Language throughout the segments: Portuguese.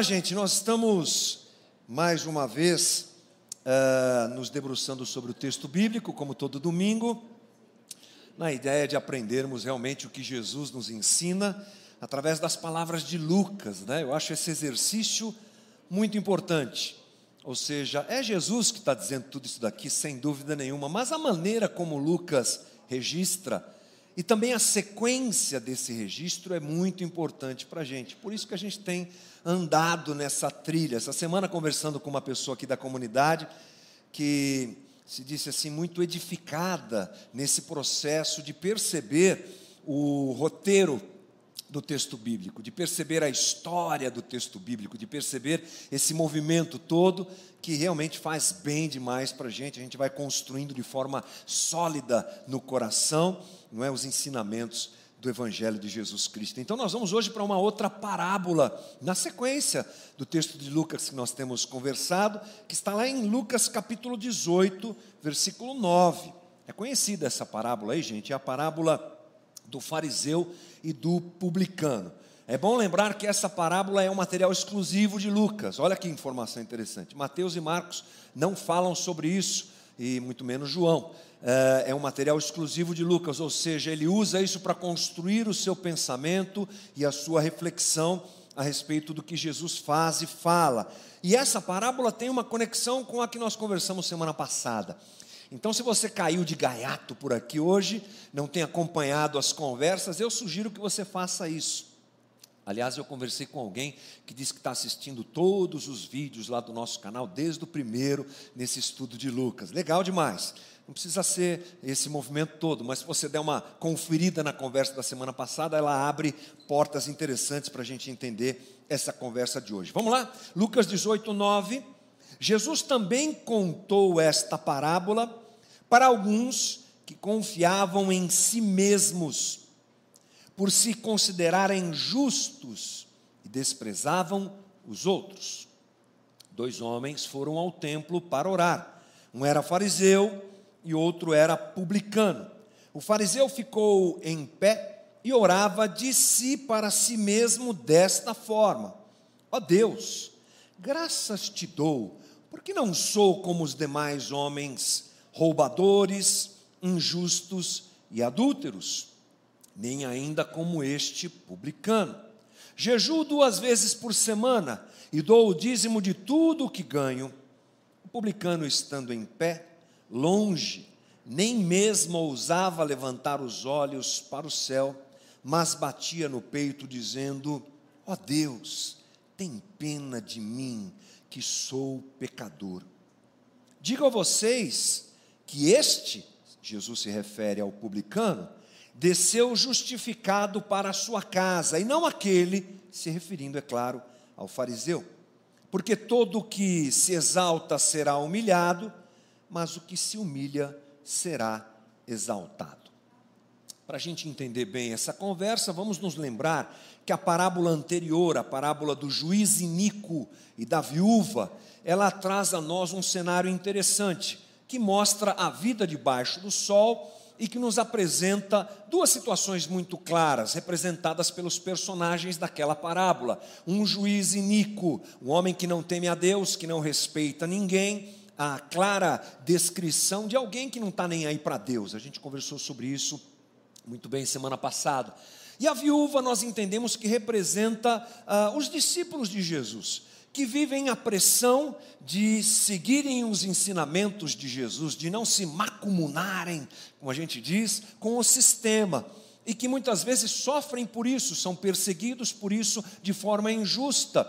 Gente, nós estamos mais uma vez uh, nos debruçando sobre o texto bíblico, como todo domingo, na ideia de aprendermos realmente o que Jesus nos ensina através das palavras de Lucas, né? Eu acho esse exercício muito importante. Ou seja, é Jesus que está dizendo tudo isso daqui, sem dúvida nenhuma, mas a maneira como Lucas registra e também a sequência desse registro é muito importante para a gente. Por isso que a gente tem andado nessa trilha. Essa semana, conversando com uma pessoa aqui da comunidade, que se disse assim, muito edificada nesse processo de perceber o roteiro do texto bíblico, de perceber a história do texto bíblico, de perceber esse movimento todo que realmente faz bem demais para a gente. A gente vai construindo de forma sólida no coração, não é, os ensinamentos do Evangelho de Jesus Cristo. Então, nós vamos hoje para uma outra parábola, na sequência do texto de Lucas que nós temos conversado, que está lá em Lucas capítulo 18, versículo 9. É conhecida essa parábola aí, gente, é a parábola do fariseu e do publicano. É bom lembrar que essa parábola é um material exclusivo de Lucas. Olha que informação interessante. Mateus e Marcos não falam sobre isso, e muito menos João. É, é um material exclusivo de Lucas, ou seja, ele usa isso para construir o seu pensamento e a sua reflexão a respeito do que Jesus faz e fala. E essa parábola tem uma conexão com a que nós conversamos semana passada. Então, se você caiu de gaiato por aqui hoje, não tem acompanhado as conversas, eu sugiro que você faça isso. Aliás, eu conversei com alguém que disse que está assistindo todos os vídeos lá do nosso canal, desde o primeiro, nesse estudo de Lucas. Legal demais. Não precisa ser esse movimento todo, mas se você der uma conferida na conversa da semana passada, ela abre portas interessantes para a gente entender essa conversa de hoje. Vamos lá? Lucas 18, 9. Jesus também contou esta parábola para alguns que confiavam em si mesmos, por se considerarem justos e desprezavam os outros. Dois homens foram ao templo para orar. Um era fariseu e outro era publicano. O fariseu ficou em pé e orava de si para si mesmo desta forma: Ó oh Deus, graças te dou porque não sou como os demais homens, roubadores, injustos e adúlteros, nem ainda como este publicano. Jejuo duas vezes por semana e dou o dízimo de tudo o que ganho. O publicano, estando em pé, longe, nem mesmo ousava levantar os olhos para o céu, mas batia no peito, dizendo: Ó oh Deus, tem pena de mim, que sou pecador. Digo a vocês que este, Jesus se refere ao publicano, desceu justificado para a sua casa, e não aquele, se referindo, é claro, ao fariseu. Porque todo o que se exalta será humilhado, mas o que se humilha será exaltado. Para a gente entender bem essa conversa, vamos nos lembrar que a parábola anterior, a parábola do juiz iníquo e da viúva, ela traz a nós um cenário interessante, que mostra a vida debaixo do sol e que nos apresenta duas situações muito claras, representadas pelos personagens daquela parábola. Um juiz iníquo, um homem que não teme a Deus, que não respeita ninguém, a clara descrição de alguém que não está nem aí para Deus. A gente conversou sobre isso muito bem semana passada. E a viúva nós entendemos que representa ah, os discípulos de Jesus, que vivem a pressão de seguirem os ensinamentos de Jesus, de não se macumunarem, como a gente diz, com o sistema, e que muitas vezes sofrem por isso, são perseguidos por isso de forma injusta.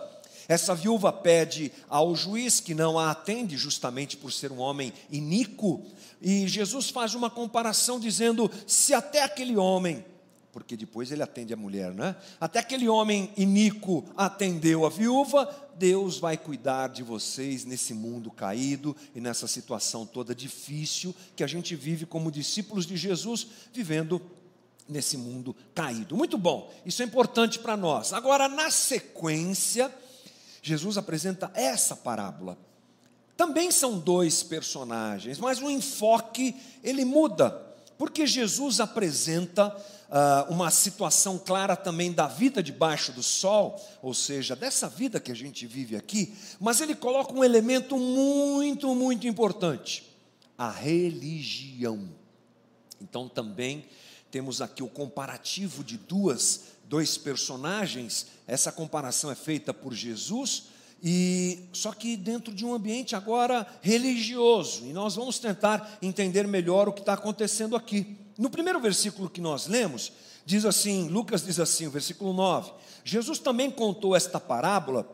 Essa viúva pede ao juiz que não a atende, justamente por ser um homem iníquo, e Jesus faz uma comparação dizendo: se até aquele homem, porque depois ele atende a mulher, né? Até aquele homem iníquo atendeu a viúva, Deus vai cuidar de vocês nesse mundo caído e nessa situação toda difícil que a gente vive como discípulos de Jesus, vivendo nesse mundo caído. Muito bom, isso é importante para nós. Agora, na sequência, Jesus apresenta essa parábola também são dois personagens, mas o enfoque ele muda, Porque Jesus apresenta uh, uma situação clara também da vida debaixo do sol, ou seja, dessa vida que a gente vive aqui, mas ele coloca um elemento muito, muito importante: a religião. Então também temos aqui o comparativo de duas, dois personagens. Essa comparação é feita por Jesus e só que dentro de um ambiente agora religioso. E nós vamos tentar entender melhor o que está acontecendo aqui. No primeiro versículo que nós lemos, diz assim, Lucas diz assim, versículo 9: Jesus também contou esta parábola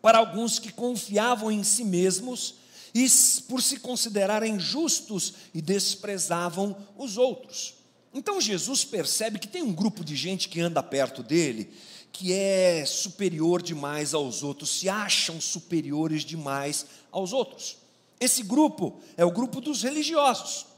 para alguns que confiavam em si mesmos e por se considerarem justos e desprezavam os outros. Então Jesus percebe que tem um grupo de gente que anda perto dele que é superior demais aos outros, se acham superiores demais aos outros. Esse grupo é o grupo dos religiosos.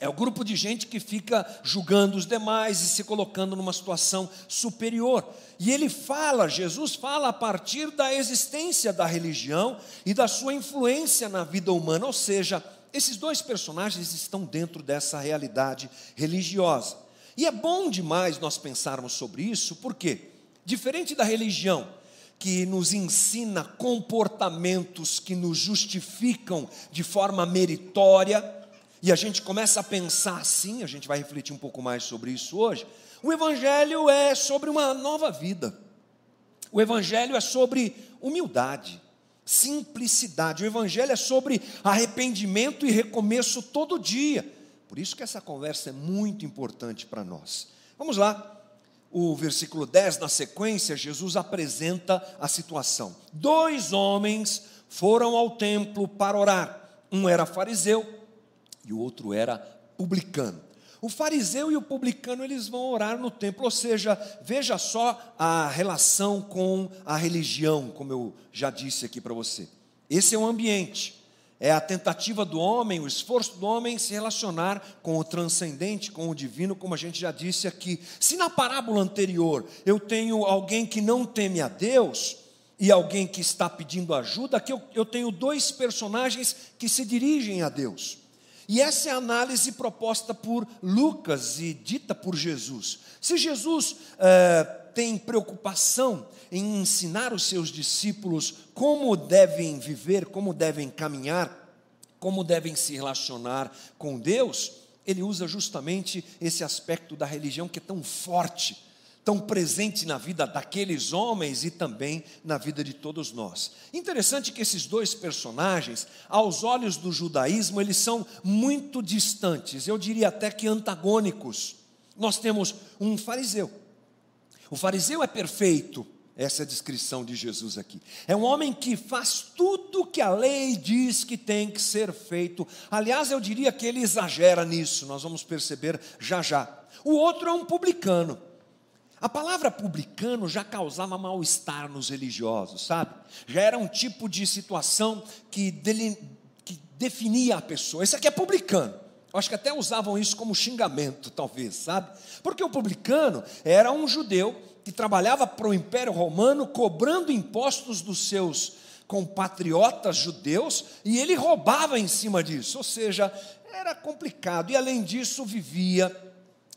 É o grupo de gente que fica julgando os demais e se colocando numa situação superior. E ele fala, Jesus fala a partir da existência da religião e da sua influência na vida humana, ou seja, esses dois personagens estão dentro dessa realidade religiosa. E é bom demais nós pensarmos sobre isso, por quê? Diferente da religião, que nos ensina comportamentos que nos justificam de forma meritória, e a gente começa a pensar assim, a gente vai refletir um pouco mais sobre isso hoje. O Evangelho é sobre uma nova vida, o Evangelho é sobre humildade, simplicidade, o Evangelho é sobre arrependimento e recomeço todo dia. Por isso que essa conversa é muito importante para nós. Vamos lá, o versículo 10, na sequência, Jesus apresenta a situação. Dois homens foram ao templo para orar. Um era fariseu e o outro era publicano. O fariseu e o publicano eles vão orar no templo, ou seja, veja só a relação com a religião, como eu já disse aqui para você. Esse é o ambiente é a tentativa do homem, o esforço do homem se relacionar com o transcendente, com o divino, como a gente já disse aqui. Se na parábola anterior eu tenho alguém que não teme a Deus e alguém que está pedindo ajuda, aqui eu, eu tenho dois personagens que se dirigem a Deus. E essa é a análise proposta por Lucas e dita por Jesus. Se Jesus é, tem preocupação em ensinar os seus discípulos como devem viver, como devem caminhar, como devem se relacionar com Deus, ele usa justamente esse aspecto da religião que é tão forte, tão presente na vida daqueles homens e também na vida de todos nós. Interessante que esses dois personagens, aos olhos do judaísmo, eles são muito distantes, eu diria até que antagônicos. Nós temos um fariseu o fariseu é perfeito, essa é a descrição de Jesus aqui. É um homem que faz tudo que a lei diz que tem que ser feito. Aliás, eu diria que ele exagera nisso, nós vamos perceber já já. O outro é um publicano. A palavra publicano já causava mal-estar nos religiosos, sabe? Já era um tipo de situação que, dele, que definia a pessoa. Esse aqui é publicano. Acho que até usavam isso como xingamento, talvez, sabe? Porque o publicano era um judeu que trabalhava para o Império Romano, cobrando impostos dos seus compatriotas judeus, e ele roubava em cima disso, ou seja, era complicado, e além disso, vivia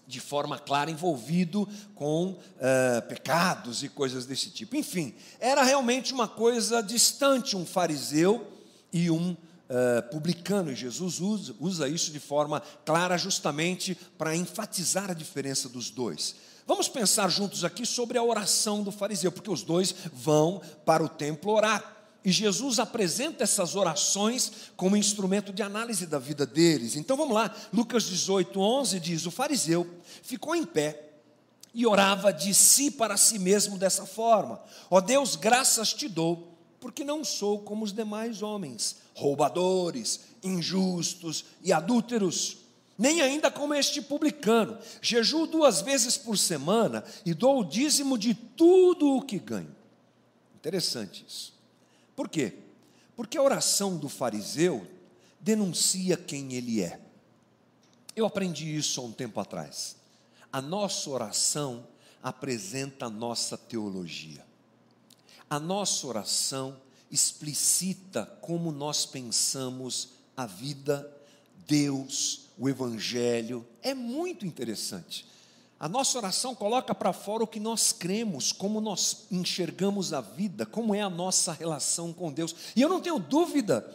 de forma clara envolvido com uh, pecados e coisas desse tipo. Enfim, era realmente uma coisa distante um fariseu e um uh, publicano, e Jesus usa, usa isso de forma clara justamente para enfatizar a diferença dos dois. Vamos pensar juntos aqui sobre a oração do fariseu, porque os dois vão para o templo orar. E Jesus apresenta essas orações como instrumento de análise da vida deles. Então vamos lá, Lucas 18, 11 diz: O fariseu ficou em pé e orava de si para si mesmo dessa forma: Ó Deus, graças te dou porque não sou como os demais homens, roubadores, injustos e adúlteros, nem ainda como este publicano. Jejuo duas vezes por semana e dou o dízimo de tudo o que ganho. Interessante isso. Por quê? Porque a oração do fariseu denuncia quem ele é. Eu aprendi isso há um tempo atrás. A nossa oração apresenta a nossa teologia. A nossa oração explicita como nós pensamos a vida, Deus, o Evangelho. É muito interessante. A nossa oração coloca para fora o que nós cremos, como nós enxergamos a vida, como é a nossa relação com Deus. E eu não tenho dúvida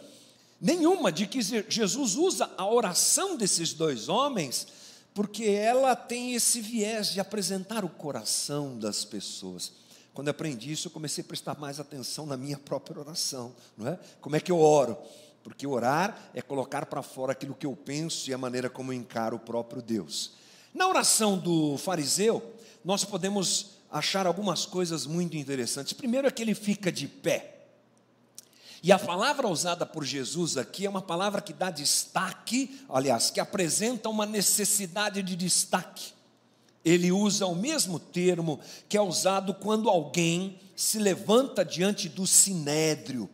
nenhuma de que Jesus usa a oração desses dois homens, porque ela tem esse viés de apresentar o coração das pessoas. Quando eu aprendi isso, eu comecei a prestar mais atenção na minha própria oração, não é? Como é que eu oro? Porque orar é colocar para fora aquilo que eu penso e a maneira como eu encaro o próprio Deus. Na oração do fariseu, nós podemos achar algumas coisas muito interessantes. Primeiro é que ele fica de pé. E a palavra usada por Jesus aqui é uma palavra que dá destaque, aliás, que apresenta uma necessidade de destaque. Ele usa o mesmo termo que é usado quando alguém se levanta diante do sinédrio,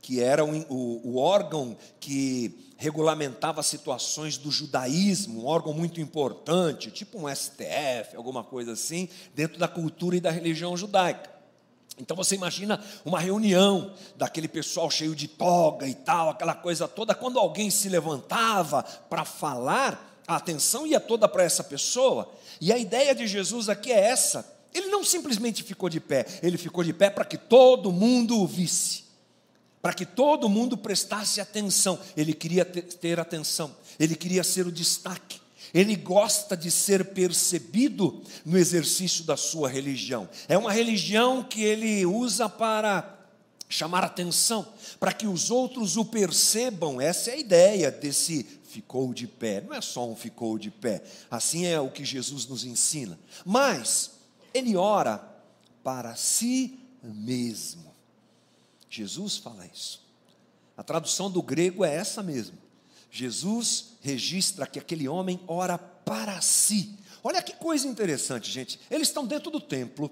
que era o, o, o órgão que regulamentava situações do judaísmo, um órgão muito importante, tipo um STF, alguma coisa assim, dentro da cultura e da religião judaica. Então você imagina uma reunião daquele pessoal cheio de toga e tal, aquela coisa toda, quando alguém se levantava para falar, a atenção ia toda para essa pessoa, e a ideia de Jesus aqui é essa. Ele não simplesmente ficou de pé, ele ficou de pé para que todo mundo o visse, para que todo mundo prestasse atenção. Ele queria ter atenção, ele queria ser o destaque. Ele gosta de ser percebido no exercício da sua religião. É uma religião que ele usa para chamar atenção, para que os outros o percebam. Essa é a ideia desse ficou de pé. Não é só um ficou de pé. Assim é o que Jesus nos ensina. Mas ele ora para si mesmo. Jesus fala isso. A tradução do grego é essa mesmo. Jesus registra que aquele homem ora para si. Olha que coisa interessante, gente. Eles estão dentro do templo.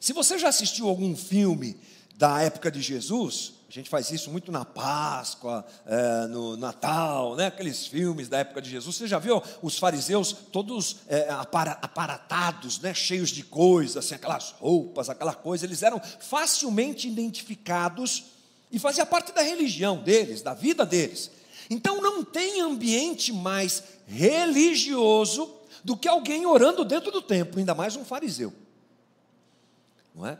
Se você já assistiu algum filme da época de Jesus, a gente faz isso muito na Páscoa, é, no Natal, né? aqueles filmes da época de Jesus. Você já viu os fariseus todos é, aparatados, né? cheios de coisas, assim, aquelas roupas, aquela coisa. Eles eram facilmente identificados e fazia parte da religião deles, da vida deles. Então não tem ambiente mais religioso do que alguém orando dentro do templo, ainda mais um fariseu. Não é?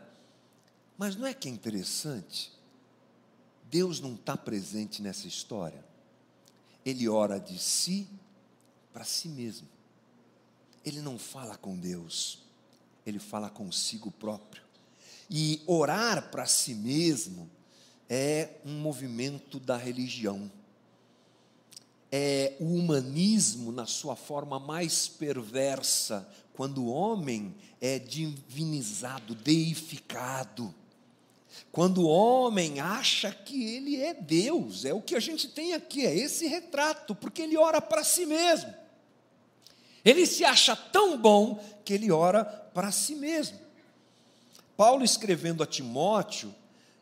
Mas não é que é interessante? Deus não está presente nessa história. Ele ora de si para si mesmo. Ele não fala com Deus, ele fala consigo próprio. E orar para si mesmo é um movimento da religião é o humanismo na sua forma mais perversa, quando o homem é divinizado, deificado. Quando o homem acha que ele é Deus, é o que a gente tem aqui, é esse retrato, porque ele ora para si mesmo. Ele se acha tão bom que ele ora para si mesmo. Paulo escrevendo a Timóteo,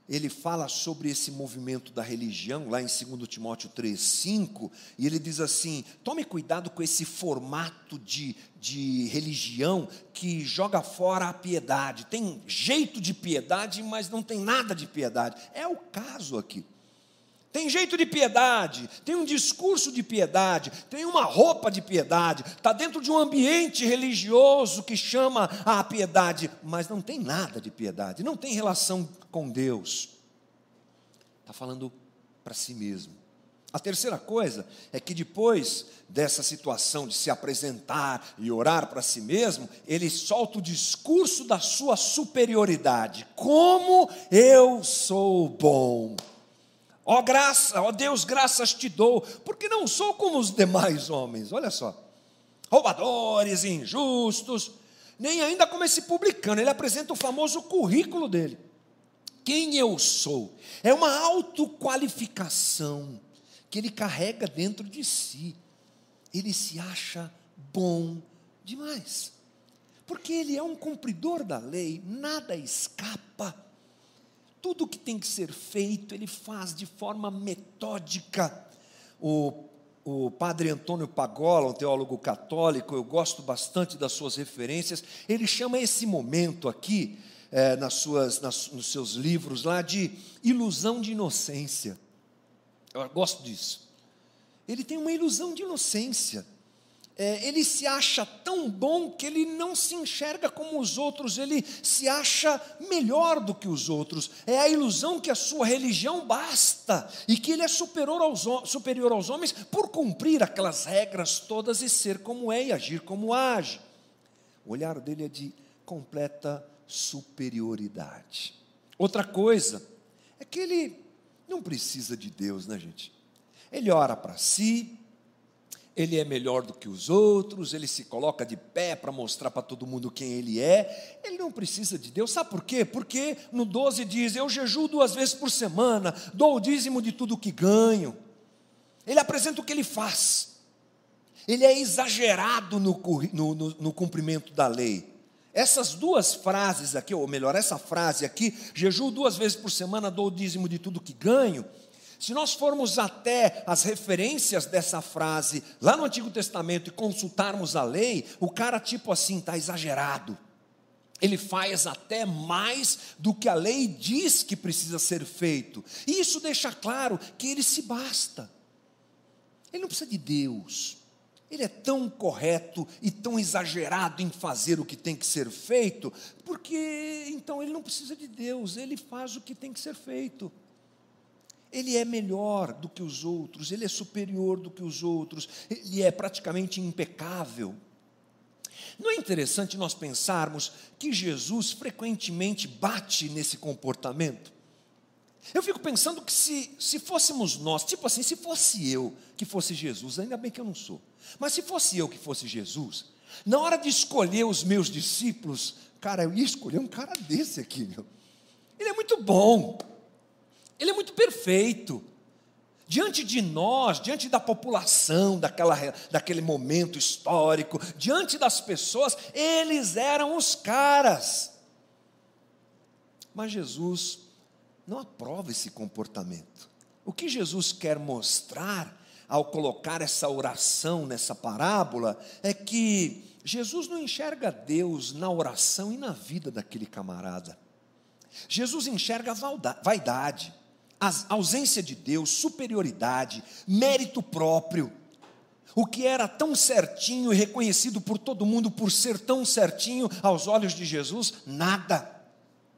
ele fala sobre esse movimento da religião, lá em 2 Timóteo 3,5, e ele diz assim: tome cuidado com esse formato de, de religião que joga fora a piedade. Tem jeito de piedade, mas não tem nada de piedade. É o caso aqui tem jeito de piedade, tem um discurso de piedade, tem uma roupa de piedade, está dentro de um ambiente religioso que chama a piedade, mas não tem nada de piedade, não tem relação com Deus. Está falando para si mesmo. A terceira coisa é que depois dessa situação de se apresentar e orar para si mesmo, ele solta o discurso da sua superioridade. Como eu sou bom. Ó oh, graça, ó oh, Deus, graças te dou, porque não sou como os demais homens, olha só, roubadores, injustos, nem ainda como esse publicano, ele apresenta o famoso currículo dele. Quem eu sou? É uma autoqualificação que ele carrega dentro de si. Ele se acha bom demais, porque ele é um cumpridor da lei, nada escapa tudo que tem que ser feito, ele faz de forma metódica. O, o padre Antônio Pagola, um teólogo católico, eu gosto bastante das suas referências, ele chama esse momento aqui, é, nas suas, nas, nos seus livros lá, de ilusão de inocência. Eu gosto disso. ele tem uma ilusão de inocência. É, ele se acha tão bom que ele não se enxerga como os outros, ele se acha melhor do que os outros. É a ilusão que a sua religião basta e que ele é superior aos, superior aos homens por cumprir aquelas regras todas e ser como é e agir como age. O olhar dele é de completa superioridade. Outra coisa é que ele não precisa de Deus, né, gente? Ele ora para si, ele é melhor do que os outros, ele se coloca de pé para mostrar para todo mundo quem ele é. Ele não precisa de Deus, sabe por quê? Porque no 12 diz: Eu jejuo duas vezes por semana, dou o dízimo de tudo que ganho. Ele apresenta o que ele faz, ele é exagerado no, no, no, no cumprimento da lei. Essas duas frases aqui, ou melhor, essa frase aqui, jejuo duas vezes por semana, dou o dízimo de tudo que ganho se nós formos até as referências dessa frase lá no Antigo Testamento e consultarmos a lei, o cara, tipo assim, está exagerado. Ele faz até mais do que a lei diz que precisa ser feito. E isso deixa claro que ele se basta. Ele não precisa de Deus. Ele é tão correto e tão exagerado em fazer o que tem que ser feito, porque então ele não precisa de Deus, ele faz o que tem que ser feito ele é melhor do que os outros, ele é superior do que os outros, ele é praticamente impecável. Não é interessante nós pensarmos que Jesus frequentemente bate nesse comportamento? Eu fico pensando que se, se fôssemos nós, tipo assim, se fosse eu que fosse Jesus, ainda bem que eu não sou, mas se fosse eu que fosse Jesus, na hora de escolher os meus discípulos, cara, eu ia escolher um cara desse aqui, meu. Ele é muito bom, ele é muito perfeito. Diante de nós, diante da população, daquela, daquele momento histórico, diante das pessoas, eles eram os caras. Mas Jesus não aprova esse comportamento. O que Jesus quer mostrar ao colocar essa oração nessa parábola é que Jesus não enxerga Deus na oração e na vida daquele camarada. Jesus enxerga vaidade a ausência de Deus, superioridade, mérito próprio. O que era tão certinho e reconhecido por todo mundo por ser tão certinho aos olhos de Jesus, nada.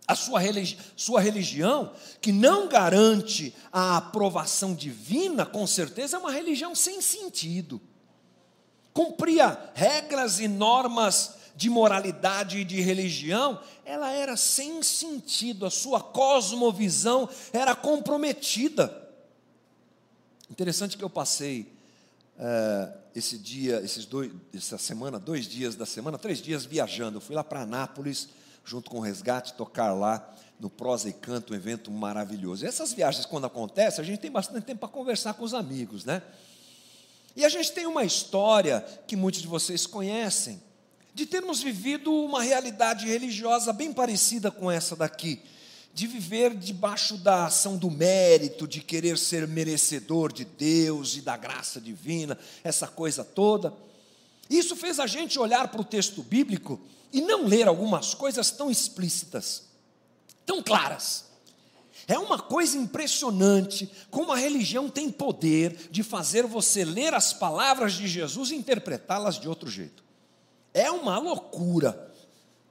A sua, religi sua religião, que não garante a aprovação divina, com certeza é uma religião sem sentido. Cumpria regras e normas de moralidade e de religião, ela era sem sentido, a sua cosmovisão era comprometida. Interessante que eu passei é, esse dia, esses dois, essa semana, dois dias da semana, três dias viajando. Eu fui lá para Anápolis, junto com o Resgate, tocar lá no Prosa e Canto, um evento maravilhoso. E essas viagens, quando acontecem, a gente tem bastante tempo para conversar com os amigos, né? E a gente tem uma história que muitos de vocês conhecem, de termos vivido uma realidade religiosa bem parecida com essa daqui, de viver debaixo da ação do mérito, de querer ser merecedor de Deus e da graça divina, essa coisa toda. Isso fez a gente olhar para o texto bíblico e não ler algumas coisas tão explícitas, tão claras. É uma coisa impressionante como a religião tem poder de fazer você ler as palavras de Jesus e interpretá-las de outro jeito. É uma loucura,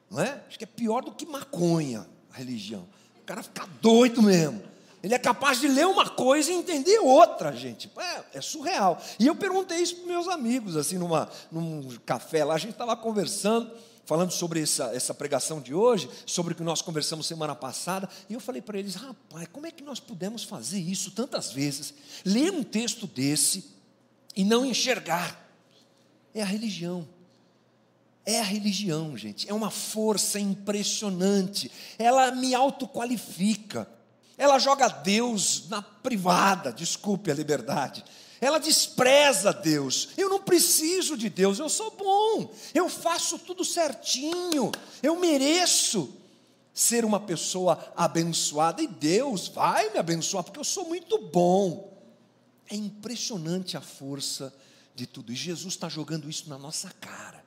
não é? Acho que é pior do que maconha, a religião. O cara fica doido mesmo. Ele é capaz de ler uma coisa e entender outra, gente. É, é surreal. E eu perguntei isso para meus amigos, assim, numa, num café lá, a gente estava conversando, falando sobre essa, essa pregação de hoje, sobre o que nós conversamos semana passada, e eu falei para eles, rapaz, como é que nós pudemos fazer isso tantas vezes? Ler um texto desse e não enxergar. É a religião. É a religião, gente. É uma força impressionante. Ela me autoqualifica. Ela joga Deus na privada, desculpe a liberdade. Ela despreza Deus. Eu não preciso de Deus, eu sou bom. Eu faço tudo certinho. Eu mereço ser uma pessoa abençoada e Deus vai me abençoar porque eu sou muito bom. É impressionante a força de tudo. E Jesus está jogando isso na nossa cara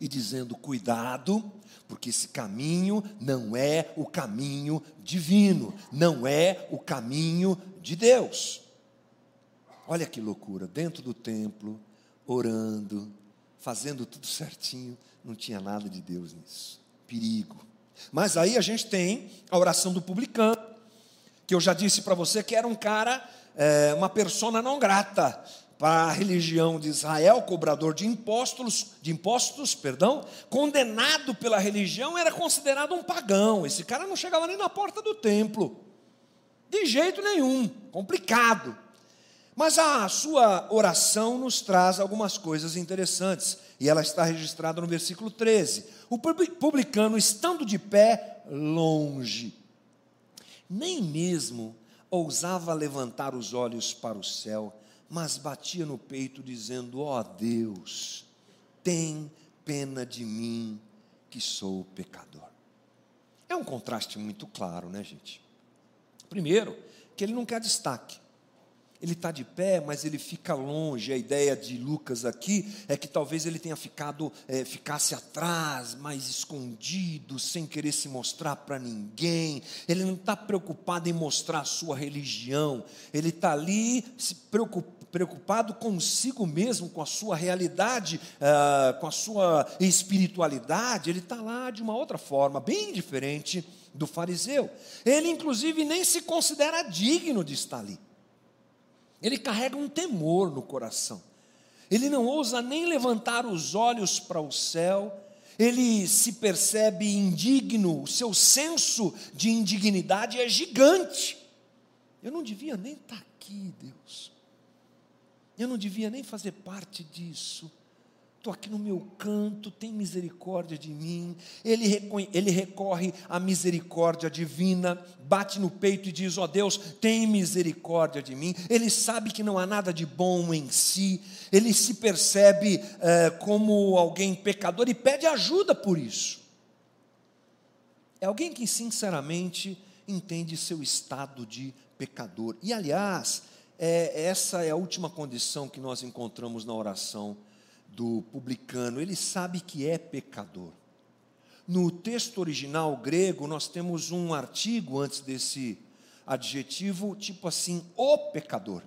e dizendo: cuidado, porque esse caminho não é o caminho divino, não é o caminho de Deus. Olha que loucura, dentro do templo, orando, fazendo tudo certinho, não tinha nada de Deus nisso. Perigo. Mas aí a gente tem a oração do publicano, que eu já disse para você que era um cara, é, uma persona não grata para a religião de Israel, cobrador de impostos, de impostos, perdão, condenado pela religião, era considerado um pagão. Esse cara não chegava nem na porta do templo. De jeito nenhum, complicado. Mas a sua oração nos traz algumas coisas interessantes, e ela está registrada no versículo 13. O publicano, estando de pé, longe, nem mesmo ousava levantar os olhos para o céu, mas batia no peito, dizendo: Ó oh Deus, tem pena de mim, que sou pecador. É um contraste muito claro, né, gente? Primeiro, que ele não quer destaque. Ele está de pé, mas ele fica longe. A ideia de Lucas aqui é que talvez ele tenha ficado, é, ficasse atrás, mais escondido, sem querer se mostrar para ninguém. Ele não está preocupado em mostrar a sua religião. Ele está ali se preocupado consigo mesmo, com a sua realidade, uh, com a sua espiritualidade. Ele está lá de uma outra forma, bem diferente do fariseu. Ele, inclusive, nem se considera digno de estar ali. Ele carrega um temor no coração. Ele não ousa nem levantar os olhos para o céu. Ele se percebe indigno, o seu senso de indignidade é gigante. Eu não devia nem estar aqui, Deus. Eu não devia nem fazer parte disso estou aqui no meu canto, tem misericórdia de mim. Ele, ele recorre à misericórdia divina, bate no peito e diz: Ó oh Deus, tem misericórdia de mim. Ele sabe que não há nada de bom em si, ele se percebe é, como alguém pecador e pede ajuda por isso. É alguém que sinceramente entende seu estado de pecador. E aliás, é, essa é a última condição que nós encontramos na oração do publicano, ele sabe que é pecador. No texto original grego, nós temos um artigo antes desse adjetivo, tipo assim, o pecador.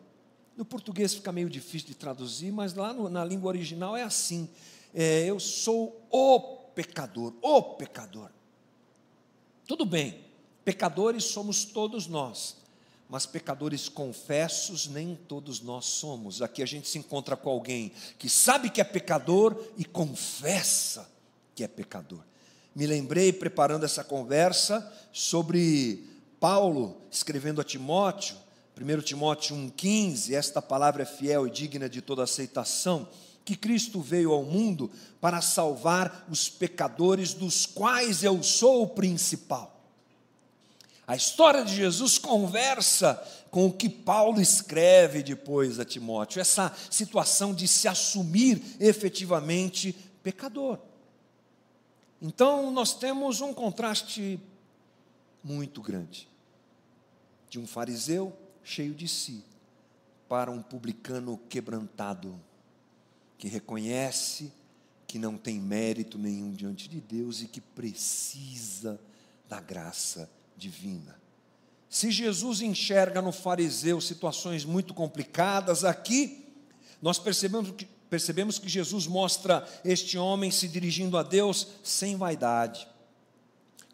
No português fica meio difícil de traduzir, mas lá no, na língua original é assim: é, eu sou o pecador, o pecador. Tudo bem, pecadores somos todos nós, mas pecadores confessos nem todos nós somos. Aqui a gente se encontra com alguém que sabe que é pecador e confessa que é pecador. Me lembrei, preparando essa conversa, sobre Paulo escrevendo a Timóteo, 1 Timóteo 1,15, esta palavra é fiel e digna de toda aceitação, que Cristo veio ao mundo para salvar os pecadores, dos quais eu sou o principal. A história de Jesus conversa com o que Paulo escreve depois a Timóteo, essa situação de se assumir efetivamente pecador. Então, nós temos um contraste muito grande de um fariseu cheio de si para um publicano quebrantado, que reconhece que não tem mérito nenhum diante de Deus e que precisa da graça divina. Se Jesus enxerga no fariseu situações muito complicadas, aqui nós percebemos que, percebemos que Jesus mostra este homem se dirigindo a Deus sem vaidade,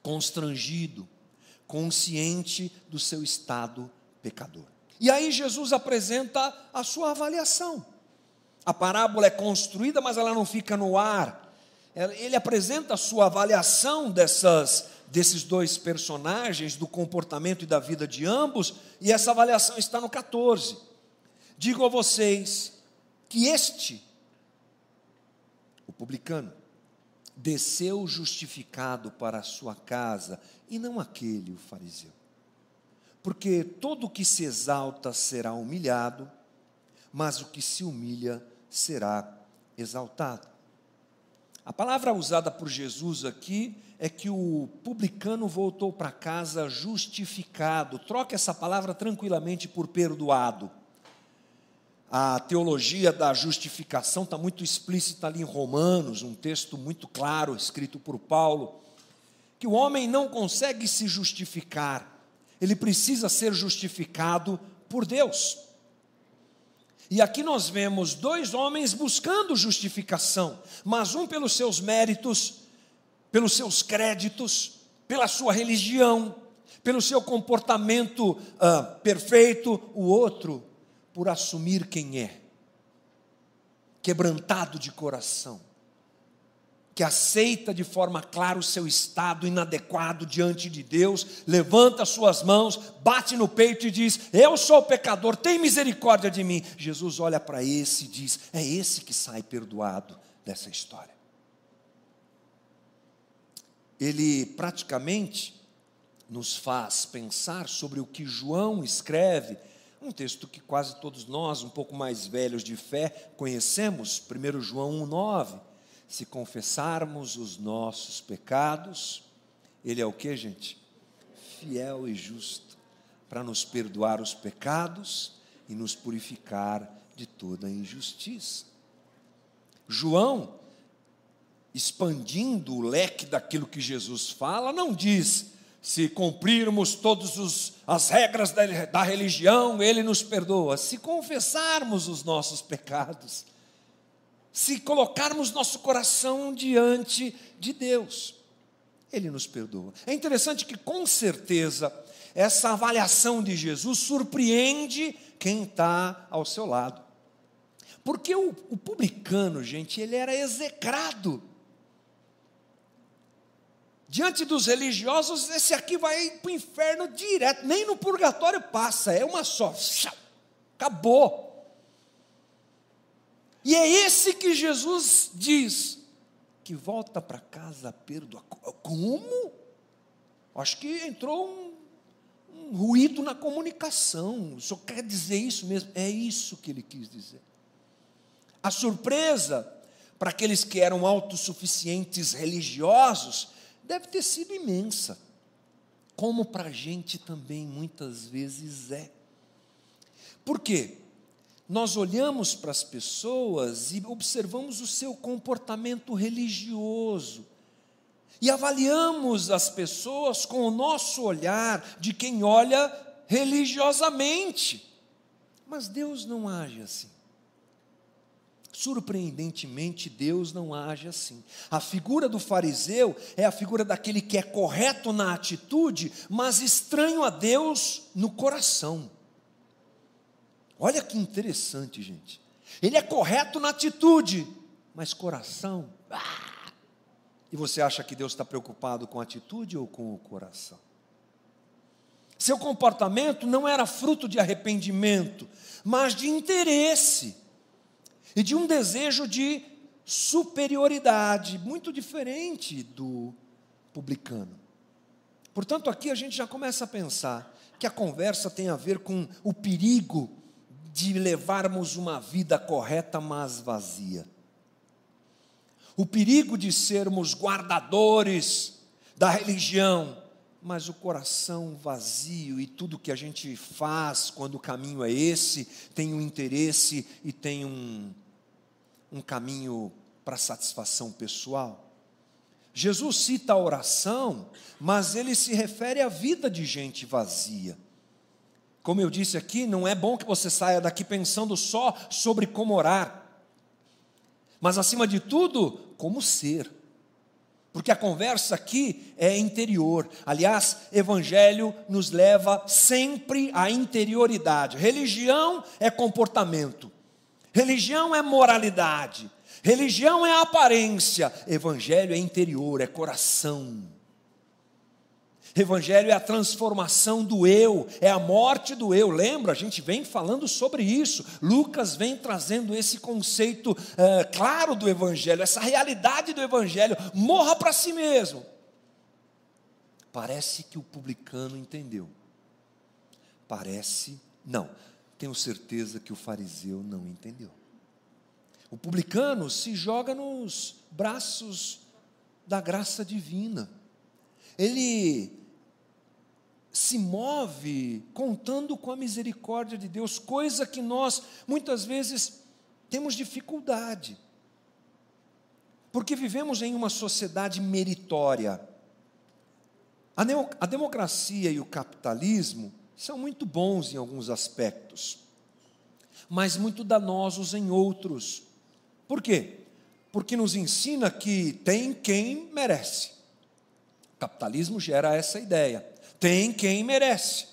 constrangido, consciente do seu estado pecador. E aí Jesus apresenta a sua avaliação. A parábola é construída, mas ela não fica no ar. Ele apresenta a sua avaliação dessas desses dois personagens, do comportamento e da vida de ambos, e essa avaliação está no 14. Digo a vocês que este, o publicano, desceu justificado para a sua casa, e não aquele, o fariseu. Porque todo o que se exalta será humilhado, mas o que se humilha será exaltado. A palavra usada por Jesus aqui é que o publicano voltou para casa justificado. Troque essa palavra tranquilamente por perdoado. A teologia da justificação está muito explícita ali em Romanos, um texto muito claro escrito por Paulo, que o homem não consegue se justificar, ele precisa ser justificado por Deus. E aqui nós vemos dois homens buscando justificação, mas um pelos seus méritos, pelos seus créditos, pela sua religião, pelo seu comportamento ah, perfeito, o outro por assumir quem é, quebrantado de coração que aceita de forma clara o seu estado inadequado diante de Deus, levanta suas mãos, bate no peito e diz: Eu sou pecador, tem misericórdia de mim. Jesus olha para esse e diz: É esse que sai perdoado dessa história. Ele praticamente nos faz pensar sobre o que João escreve, um texto que quase todos nós, um pouco mais velhos de fé, conhecemos, 1 João 1,9 se confessarmos os nossos pecados, Ele é o que, gente? Fiel e justo para nos perdoar os pecados e nos purificar de toda injustiça. João, expandindo o leque daquilo que Jesus fala, não diz se cumprirmos todas as regras da, da religião, Ele nos perdoa. Se confessarmos os nossos pecados, se colocarmos nosso coração diante de Deus. Ele nos perdoa. É interessante que, com certeza, essa avaliação de Jesus surpreende quem está ao seu lado. Porque o, o, publicano, gente, ele era execrado. Diante dos religiosos, esse aqui vai para o inferno direto, nem no purgatório passa, é uma só. Acabou. E é esse que Jesus diz que volta para casa perdoado. Como? Acho que entrou um, um ruído na comunicação. Senhor quer dizer isso mesmo? É isso que ele quis dizer. A surpresa para aqueles que eram autossuficientes religiosos deve ter sido imensa, como para a gente também muitas vezes é. Por quê? nós olhamos para as pessoas e observamos o seu comportamento religioso. E avaliamos as pessoas com o nosso olhar de quem olha religiosamente. Mas Deus não age assim. Surpreendentemente, Deus não age assim. A figura do fariseu é a figura daquele que é correto na atitude, mas estranho a Deus no coração. Olha que interessante, gente. Ele é correto na atitude, mas coração. Ah! E você acha que Deus está preocupado com a atitude ou com o coração? Seu comportamento não era fruto de arrependimento, mas de interesse e de um desejo de superioridade, muito diferente do publicano. Portanto, aqui a gente já começa a pensar que a conversa tem a ver com o perigo de levarmos uma vida correta, mas vazia. O perigo de sermos guardadores da religião, mas o coração vazio e tudo que a gente faz quando o caminho é esse, tem um interesse e tem um, um caminho para satisfação pessoal. Jesus cita a oração, mas ele se refere à vida de gente vazia. Como eu disse aqui, não é bom que você saia daqui pensando só sobre como orar, mas acima de tudo, como ser. Porque a conversa aqui é interior. Aliás, evangelho nos leva sempre à interioridade. Religião é comportamento. Religião é moralidade. Religião é aparência. Evangelho é interior, é coração. Evangelho é a transformação do eu, é a morte do eu. Lembra? A gente vem falando sobre isso. Lucas vem trazendo esse conceito é, claro do Evangelho, essa realidade do Evangelho. Morra para si mesmo. Parece que o publicano entendeu. Parece, não. Tenho certeza que o fariseu não entendeu. O publicano se joga nos braços da graça divina. Ele se move contando com a misericórdia de Deus, coisa que nós muitas vezes temos dificuldade. Porque vivemos em uma sociedade meritória. A, a democracia e o capitalismo são muito bons em alguns aspectos. mas muito danosos em outros. Por quê? Porque nos ensina que tem quem merece. O capitalismo gera essa ideia. Tem quem merece.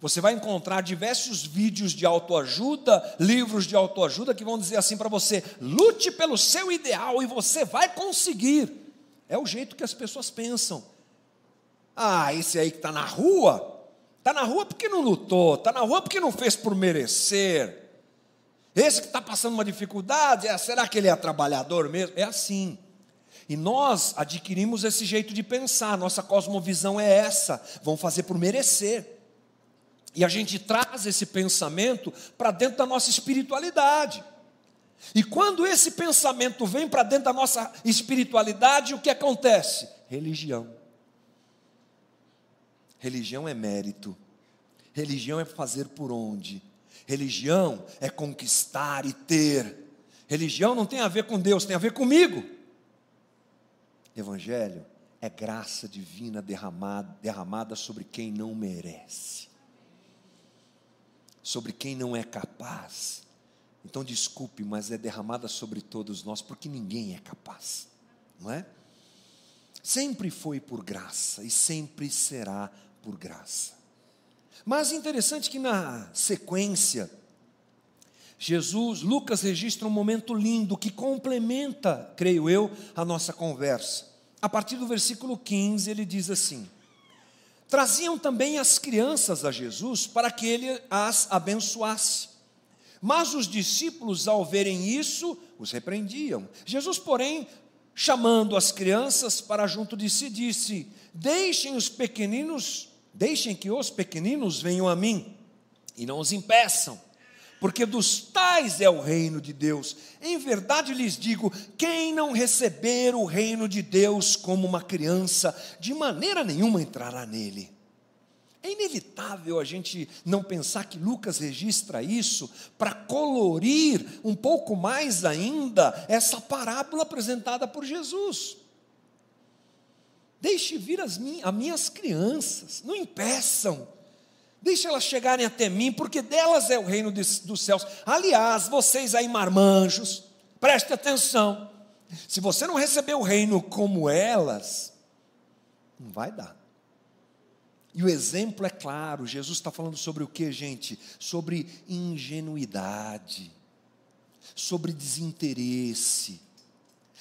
Você vai encontrar diversos vídeos de autoajuda, livros de autoajuda que vão dizer assim para você: lute pelo seu ideal e você vai conseguir. É o jeito que as pessoas pensam. Ah, esse aí que está na rua, está na rua porque não lutou, está na rua porque não fez por merecer. Esse que está passando uma dificuldade, é, será que ele é trabalhador mesmo? É assim. E nós adquirimos esse jeito de pensar, nossa cosmovisão é essa, vão fazer por merecer. E a gente traz esse pensamento para dentro da nossa espiritualidade. E quando esse pensamento vem para dentro da nossa espiritualidade, o que acontece? Religião. Religião é mérito. Religião é fazer por onde? Religião é conquistar e ter. Religião não tem a ver com Deus, tem a ver comigo. Evangelho é graça divina derramada, derramada sobre quem não merece sobre quem não é capaz. Então, desculpe, mas é derramada sobre todos nós, porque ninguém é capaz, não é? Sempre foi por graça e sempre será por graça. Mas interessante que na sequência, Jesus, Lucas registra um momento lindo que complementa, creio eu, a nossa conversa. A partir do versículo 15, ele diz assim: Traziam também as crianças a Jesus para que ele as abençoasse. Mas os discípulos, ao verem isso, os repreendiam. Jesus, porém, chamando as crianças para junto de si, disse: Deixem os pequeninos, deixem que os pequeninos venham a mim, e não os impeçam, porque dos tais é o reino de Deus. Em verdade lhes digo: quem não receber o reino de Deus como uma criança, de maneira nenhuma entrará nele. É inevitável a gente não pensar que Lucas registra isso para colorir um pouco mais ainda essa parábola apresentada por Jesus. Deixe vir as minhas crianças, não impeçam Deixa elas chegarem até mim, porque delas é o reino dos céus. Aliás, vocês aí, marmanjos, preste atenção. Se você não receber o reino como elas, não vai dar. E o exemplo é claro, Jesus está falando sobre o que, gente? Sobre ingenuidade, sobre desinteresse,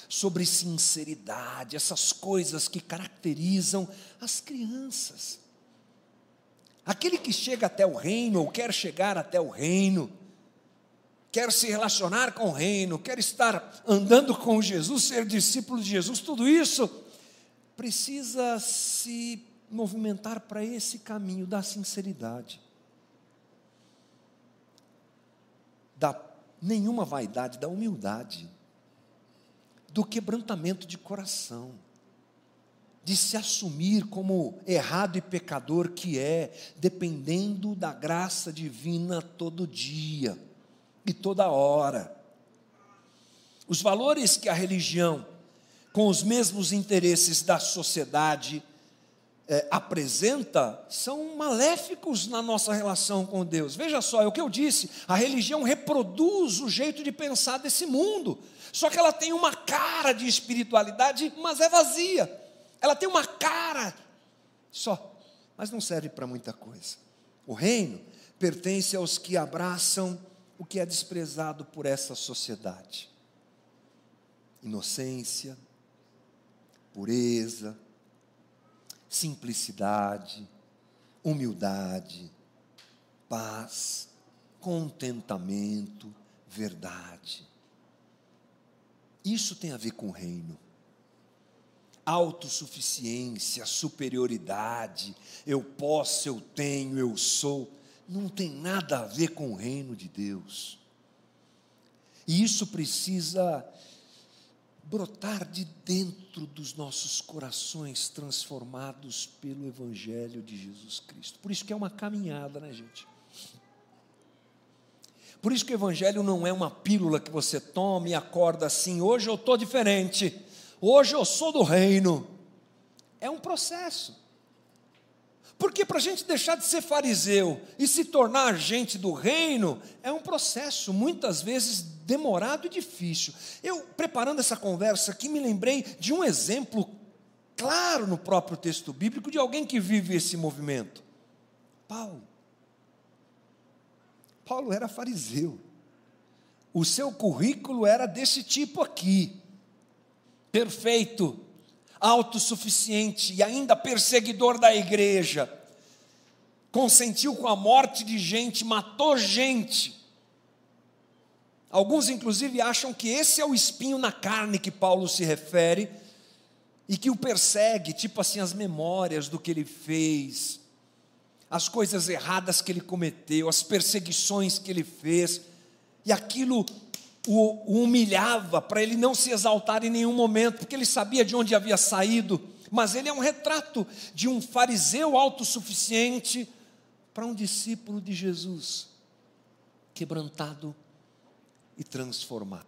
sobre sinceridade, essas coisas que caracterizam as crianças. Aquele que chega até o reino, ou quer chegar até o reino, quer se relacionar com o reino, quer estar andando com Jesus, ser discípulo de Jesus, tudo isso precisa se movimentar para esse caminho da sinceridade, da nenhuma vaidade, da humildade, do quebrantamento de coração de se assumir como errado e pecador que é, dependendo da graça divina todo dia e toda hora. Os valores que a religião, com os mesmos interesses da sociedade, é, apresenta são maléficos na nossa relação com Deus. Veja só, é o que eu disse: a religião reproduz o jeito de pensar desse mundo, só que ela tem uma cara de espiritualidade, mas é vazia. Ela tem uma cara só, mas não serve para muita coisa. O reino pertence aos que abraçam o que é desprezado por essa sociedade: inocência, pureza, simplicidade, humildade, paz, contentamento, verdade. Isso tem a ver com o reino autossuficiência, superioridade, eu posso, eu tenho, eu sou, não tem nada a ver com o reino de Deus. E isso precisa brotar de dentro dos nossos corações transformados pelo Evangelho de Jesus Cristo. Por isso que é uma caminhada, né, gente? Por isso que o Evangelho não é uma pílula que você toma e acorda assim, hoje eu estou diferente hoje eu sou do reino. É um processo. Porque para a gente deixar de ser fariseu e se tornar gente do reino, é um processo muitas vezes demorado e difícil. Eu, preparando essa conversa aqui, me lembrei de um exemplo claro no próprio texto bíblico de alguém que vive esse movimento. Paulo. Paulo era fariseu. O seu currículo era desse tipo aqui: perfeito, autossuficiente e ainda perseguidor da igreja. Consentiu com a morte de gente, matou gente. Alguns, inclusive, acham que esse é o espinho na carne que Paulo se refere e que o persegue, tipo assim, as memórias do que ele fez, as coisas erradas que ele cometeu, as perseguições que ele fez, e aquilo o, o humilhava para ele não se exaltar em nenhum momento, porque ele sabia de onde havia saído, mas ele é um retrato de um fariseu autossuficiente para um discípulo de Jesus, quebrantado e transformado.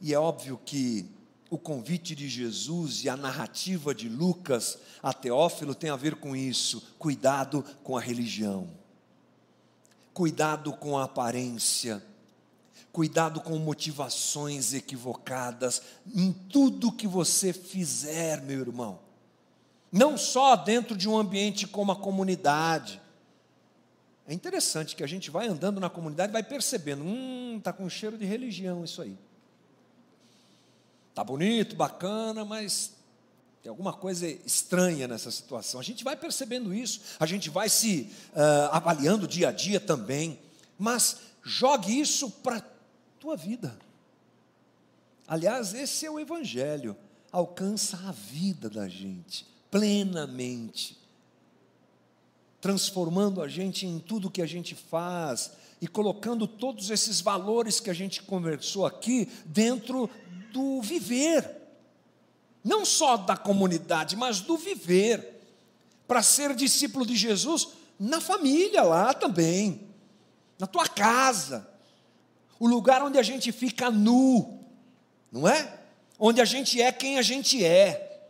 E é óbvio que o convite de Jesus e a narrativa de Lucas a Teófilo tem a ver com isso. Cuidado com a religião, cuidado com a aparência, cuidado com motivações equivocadas em tudo que você fizer, meu irmão. Não só dentro de um ambiente como a comunidade. É interessante que a gente vai andando na comunidade e vai percebendo, hum, está com cheiro de religião isso aí. Está bonito, bacana, mas tem alguma coisa estranha nessa situação. A gente vai percebendo isso, a gente vai se uh, avaliando dia a dia também, mas jogue isso para tua vida. Aliás, esse é o Evangelho, alcança a vida da gente plenamente, transformando a gente em tudo que a gente faz e colocando todos esses valores que a gente conversou aqui dentro do viver, não só da comunidade, mas do viver, para ser discípulo de Jesus na família lá também, na tua casa, o lugar onde a gente fica nu, não é? Onde a gente é quem a gente é,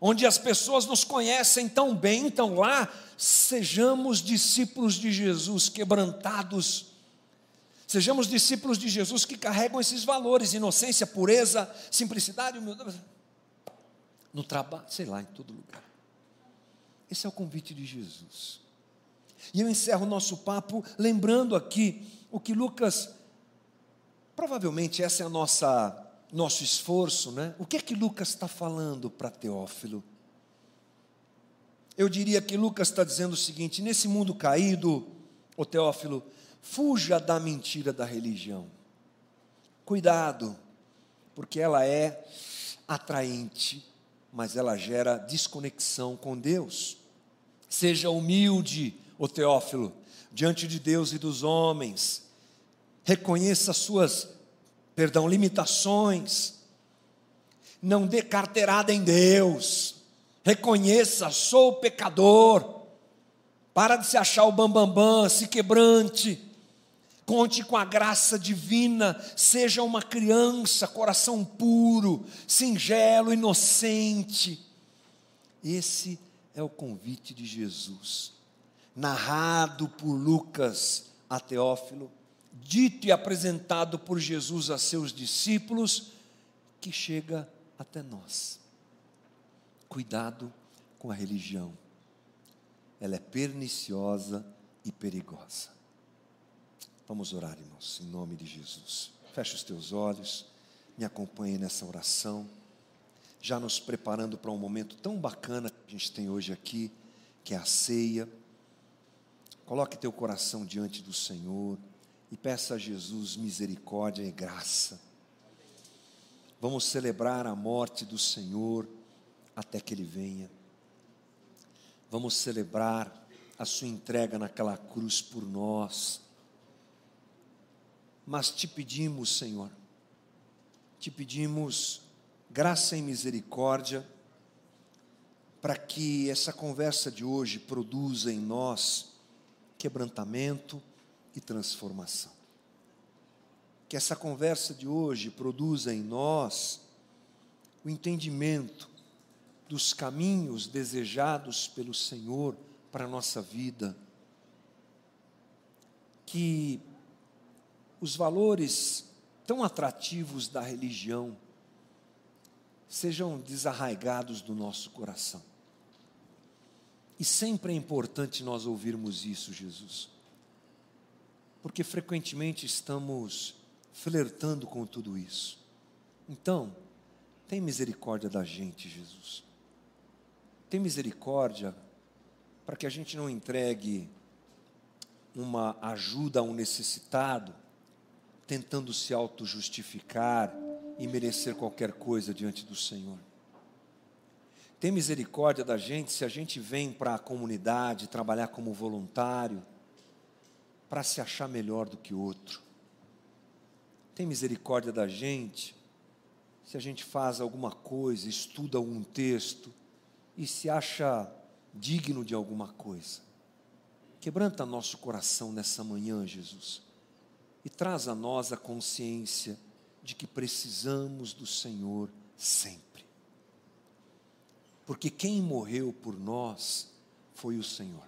onde as pessoas nos conhecem tão bem, então lá sejamos discípulos de Jesus, quebrantados Sejamos discípulos de Jesus que carregam esses valores: inocência, pureza, simplicidade, humildade. No trabalho, sei lá, em todo lugar. Esse é o convite de Jesus. E eu encerro o nosso papo lembrando aqui o que Lucas, provavelmente essa é a nossa nosso esforço, né? O que é que Lucas está falando para Teófilo? Eu diria que Lucas está dizendo o seguinte: nesse mundo caído, o Teófilo, Fuja da mentira da religião. Cuidado, porque ela é atraente, mas ela gera desconexão com Deus. Seja humilde, o Teófilo, diante de Deus e dos homens. Reconheça suas, perdão, limitações. Não dê carteirada em Deus. Reconheça, sou pecador. Para de se achar o bambambam, bam, bam, se quebrante conte com a graça divina, seja uma criança, coração puro, singelo, inocente. Esse é o convite de Jesus, narrado por Lucas a Teófilo, dito e apresentado por Jesus a seus discípulos, que chega até nós. Cuidado com a religião, ela é perniciosa e perigosa. Vamos orar, irmãos, em nome de Jesus. Feche os teus olhos, me acompanhe nessa oração, já nos preparando para um momento tão bacana que a gente tem hoje aqui, que é a ceia. Coloque teu coração diante do Senhor e peça a Jesus misericórdia e graça. Vamos celebrar a morte do Senhor até que Ele venha. Vamos celebrar a Sua entrega naquela cruz por nós mas te pedimos, Senhor, te pedimos graça e misericórdia para que essa conversa de hoje produza em nós quebrantamento e transformação. Que essa conversa de hoje produza em nós o entendimento dos caminhos desejados pelo Senhor para a nossa vida. Que os valores tão atrativos da religião sejam desarraigados do nosso coração. E sempre é importante nós ouvirmos isso, Jesus, porque frequentemente estamos flertando com tudo isso. Então, tem misericórdia da gente, Jesus. Tem misericórdia para que a gente não entregue uma ajuda a um necessitado, tentando se auto-justificar e merecer qualquer coisa diante do Senhor. Tem misericórdia da gente se a gente vem para a comunidade trabalhar como voluntário, para se achar melhor do que outro. Tem misericórdia da gente se a gente faz alguma coisa, estuda algum texto e se acha digno de alguma coisa. Quebranta nosso coração nessa manhã, Jesus, e traz a nós a consciência de que precisamos do Senhor sempre porque quem morreu por nós foi o Senhor.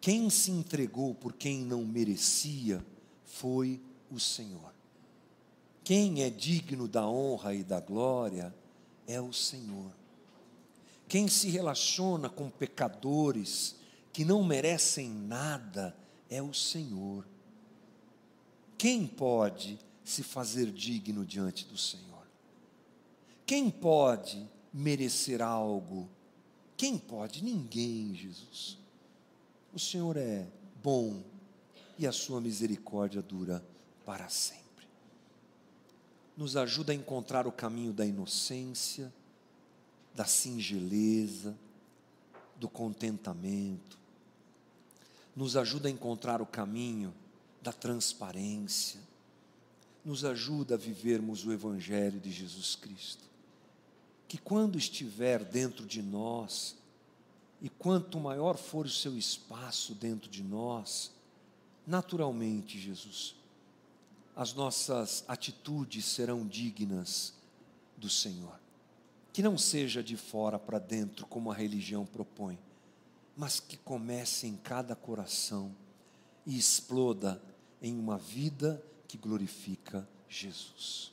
Quem se entregou por quem não merecia foi o Senhor. Quem é digno da honra e da glória é o Senhor. Quem se relaciona com pecadores que não merecem nada é o Senhor. Quem pode se fazer digno diante do Senhor? Quem pode merecer algo. Quem pode? Ninguém, Jesus. O Senhor é bom e a sua misericórdia dura para sempre. Nos ajuda a encontrar o caminho da inocência, da singeleza, do contentamento. Nos ajuda a encontrar o caminho da transparência. Nos ajuda a vivermos o Evangelho de Jesus Cristo que quando estiver dentro de nós, e quanto maior for o seu espaço dentro de nós, naturalmente, Jesus, as nossas atitudes serão dignas do Senhor. Que não seja de fora para dentro, como a religião propõe, mas que comece em cada coração e exploda em uma vida que glorifica Jesus.